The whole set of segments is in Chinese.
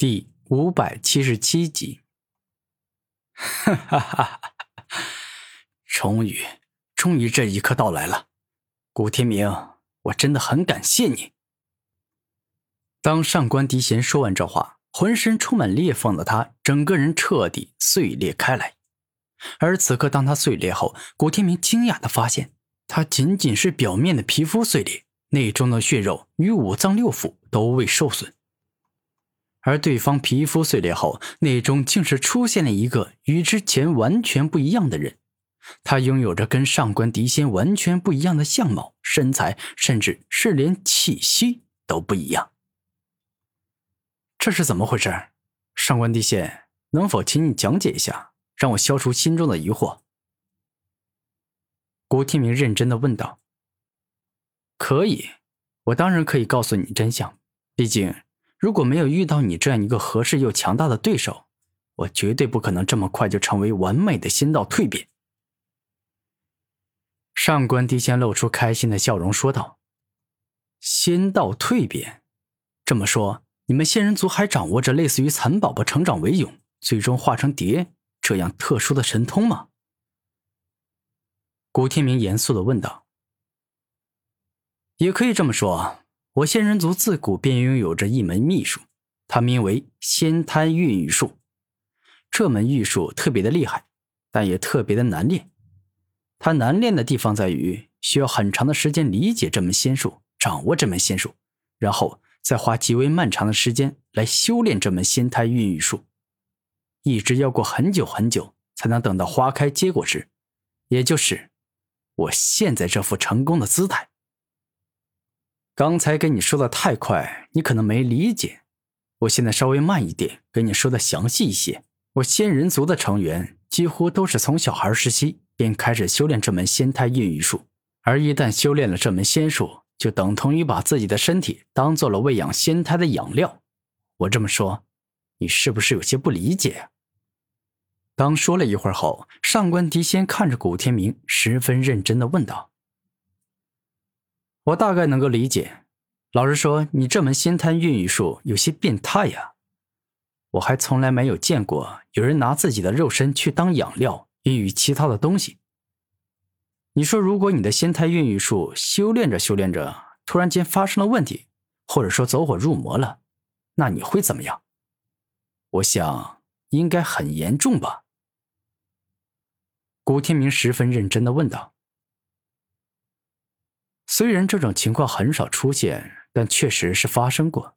第五百七十七集。哈哈哈哈！终于，终于这一刻到来了，古天明，我真的很感谢你。当上官迪贤说完这话，浑身充满裂缝的他，整个人彻底碎裂开来。而此刻，当他碎裂后，古天明惊讶的发现，他仅仅是表面的皮肤碎裂，内中的血肉与五脏六腑都未受损。而对方皮肤碎裂后，内中竟是出现了一个与之前完全不一样的人。他拥有着跟上官迪仙完全不一样的相貌、身材，甚至是连气息都不一样。这是怎么回事？上官迪仙，能否请你讲解一下，让我消除心中的疑惑？古天明认真的问道。可以，我当然可以告诉你真相，毕竟。如果没有遇到你这样一个合适又强大的对手，我绝对不可能这么快就成为完美的仙道蜕变。上官迪仙露出开心的笑容说道：“仙道蜕变，这么说，你们仙人族还掌握着类似于蚕宝宝成长为蛹，最终化成蝶这样特殊的神通吗？”古天明严肃的问道：“也可以这么说。”我仙人族自古便拥有着一门秘术，它名为仙胎孕育术。这门玉术特别的厉害，但也特别的难练。它难练的地方在于需要很长的时间理解这门仙术，掌握这门仙术，然后再花极为漫长的时间来修炼这门仙胎孕育术，一直要过很久很久，才能等到花开结果时，也就是我现在这副成功的姿态。刚才跟你说的太快，你可能没理解。我现在稍微慢一点，跟你说的详细一些。我仙人族的成员几乎都是从小孩时期便开始修炼这门仙胎孕育术，而一旦修炼了这门仙术，就等同于把自己的身体当做了喂养仙胎的养料。我这么说，你是不是有些不理解？当说了一会儿后，上官迪仙看着古天明，十分认真的问道。我大概能够理解，老实说，你这门仙胎孕育术有些变态呀。我还从来没有见过有人拿自己的肉身去当养料孕育其他的东西。你说，如果你的仙胎孕育术修炼着修炼着，突然间发生了问题，或者说走火入魔了，那你会怎么样？我想应该很严重吧。古天明十分认真的问道。虽然这种情况很少出现，但确实是发生过。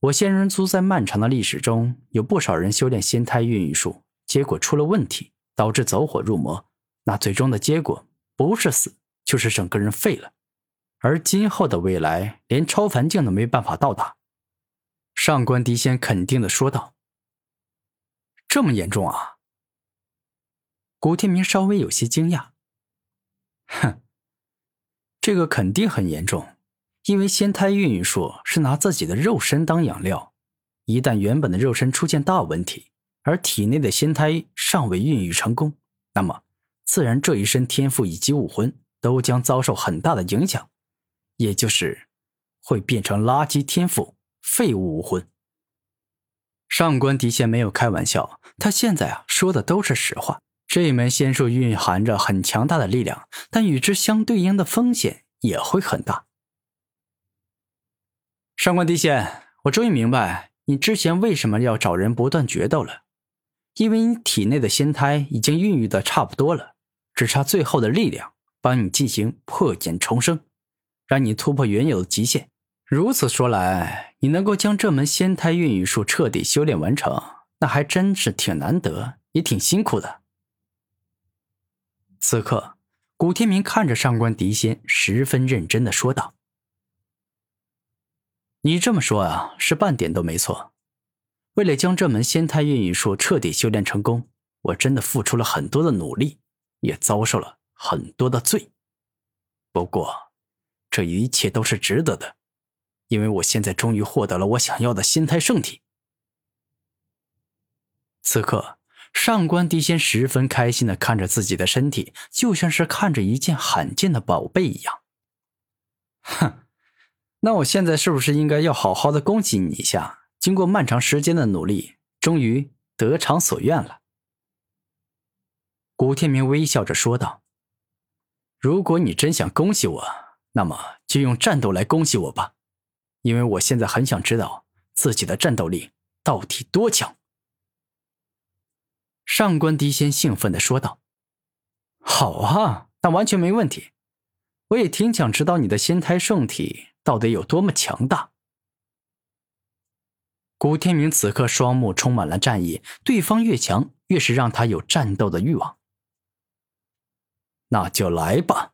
我仙人族在漫长的历史中，有不少人修炼仙胎孕育术，结果出了问题，导致走火入魔。那最终的结果不是死，就是整个人废了，而今后的未来连超凡境都没办法到达。上官迪仙肯定的说道：“这么严重啊？”古天明稍微有些惊讶，哼。这个肯定很严重，因为仙胎孕育术是拿自己的肉身当养料，一旦原本的肉身出现大问题，而体内的仙胎尚未孕育成功，那么自然这一身天赋以及武魂都将遭受很大的影响，也就是会变成垃圾天赋、废物武魂。上官迪仙没有开玩笑，他现在啊说的都是实话。这一门仙术蕴含着很强大的力量，但与之相对应的风险也会很大。上官帝仙，我终于明白你之前为什么要找人不断决斗了，因为你体内的仙胎已经孕育的差不多了，只差最后的力量帮你进行破茧重生，让你突破原有的极限。如此说来，你能够将这门仙胎孕育术彻底修炼完成，那还真是挺难得，也挺辛苦的。此刻，古天明看着上官迪仙，十分认真的说道：“你这么说啊，是半点都没错。为了将这门仙胎孕育术彻底修炼成功，我真的付出了很多的努力，也遭受了很多的罪。不过，这一切都是值得的，因为我现在终于获得了我想要的仙胎圣体。”此刻。上官迪仙十分开心的看着自己的身体，就像是看着一件罕见的宝贝一样。哼，那我现在是不是应该要好好的恭喜你一下，经过漫长时间的努力，终于得偿所愿了。古天明微笑着说道：“如果你真想恭喜我，那么就用战斗来恭喜我吧，因为我现在很想知道自己的战斗力到底多强。”上官迪仙兴奋的说道：“好啊，那完全没问题。我也挺想知道你的仙胎圣体到底有多么强大。”古天明此刻双目充满了战意，对方越强，越是让他有战斗的欲望。那就来吧！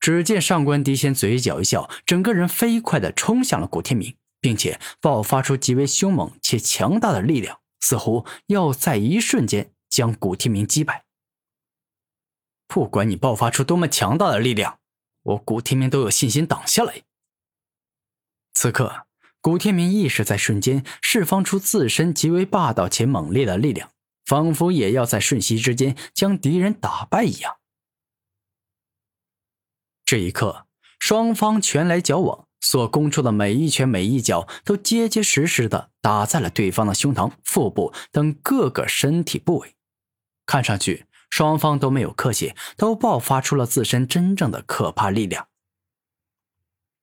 只见上官迪仙嘴角一笑，整个人飞快的冲向了古天明，并且爆发出极为凶猛且强大的力量。似乎要在一瞬间将古天明击败。不管你爆发出多么强大的力量，我古天明都有信心挡下来。此刻，古天明意识在瞬间释放出自身极为霸道且猛烈的力量，仿佛也要在瞬息之间将敌人打败一样。这一刻，双方拳来脚往。所攻出的每一拳、每一脚，都结结实实的打在了对方的胸膛、腹部等各个身体部位。看上去，双方都没有客气，都爆发出了自身真正的可怕力量。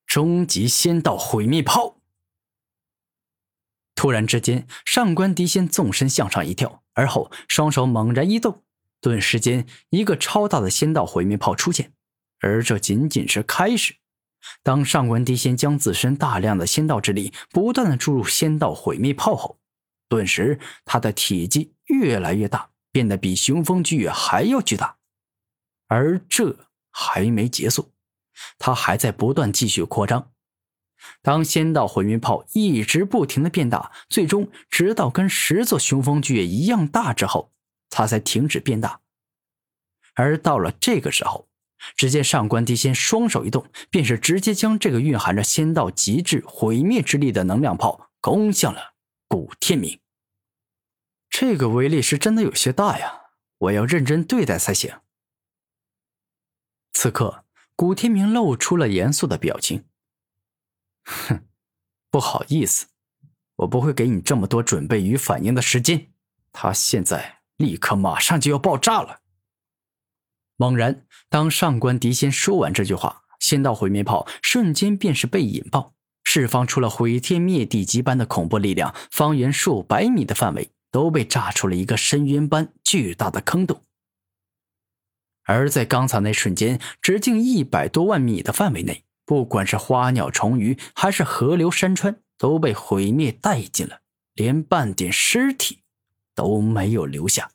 终极仙道毁灭炮！突然之间，上官迪仙纵身向上一跳，而后双手猛然一动，顿时间，一个超大的仙道毁灭炮出现。而这仅仅是开始。当上官迪仙将自身大量的仙道之力不断的注入仙道毁灭炮后，顿时他的体积越来越大，变得比雄风巨月还要巨大。而这还没结束，他还在不断继续扩张。当仙道毁灭炮一直不停的变大，最终直到跟十座雄风巨月一样大之后，他才停止变大。而到了这个时候。只见上官迪仙双手一动，便是直接将这个蕴含着仙道极致毁灭之力的能量炮攻向了古天明。这个威力是真的有些大呀，我要认真对待才行。此刻，古天明露出了严肃的表情。哼，不好意思，我不会给你这么多准备与反应的时间。他现在立刻马上就要爆炸了。猛然，当上官迪仙说完这句话，仙道毁灭炮瞬间便是被引爆，释放出了毁天灭地级般的恐怖力量，方圆数百米的范围都被炸出了一个深渊般巨大的坑洞。而在刚才那瞬间，直径一百多万米的范围内，不管是花鸟虫鱼，还是河流山川，都被毁灭殆尽了，连半点尸体都没有留下。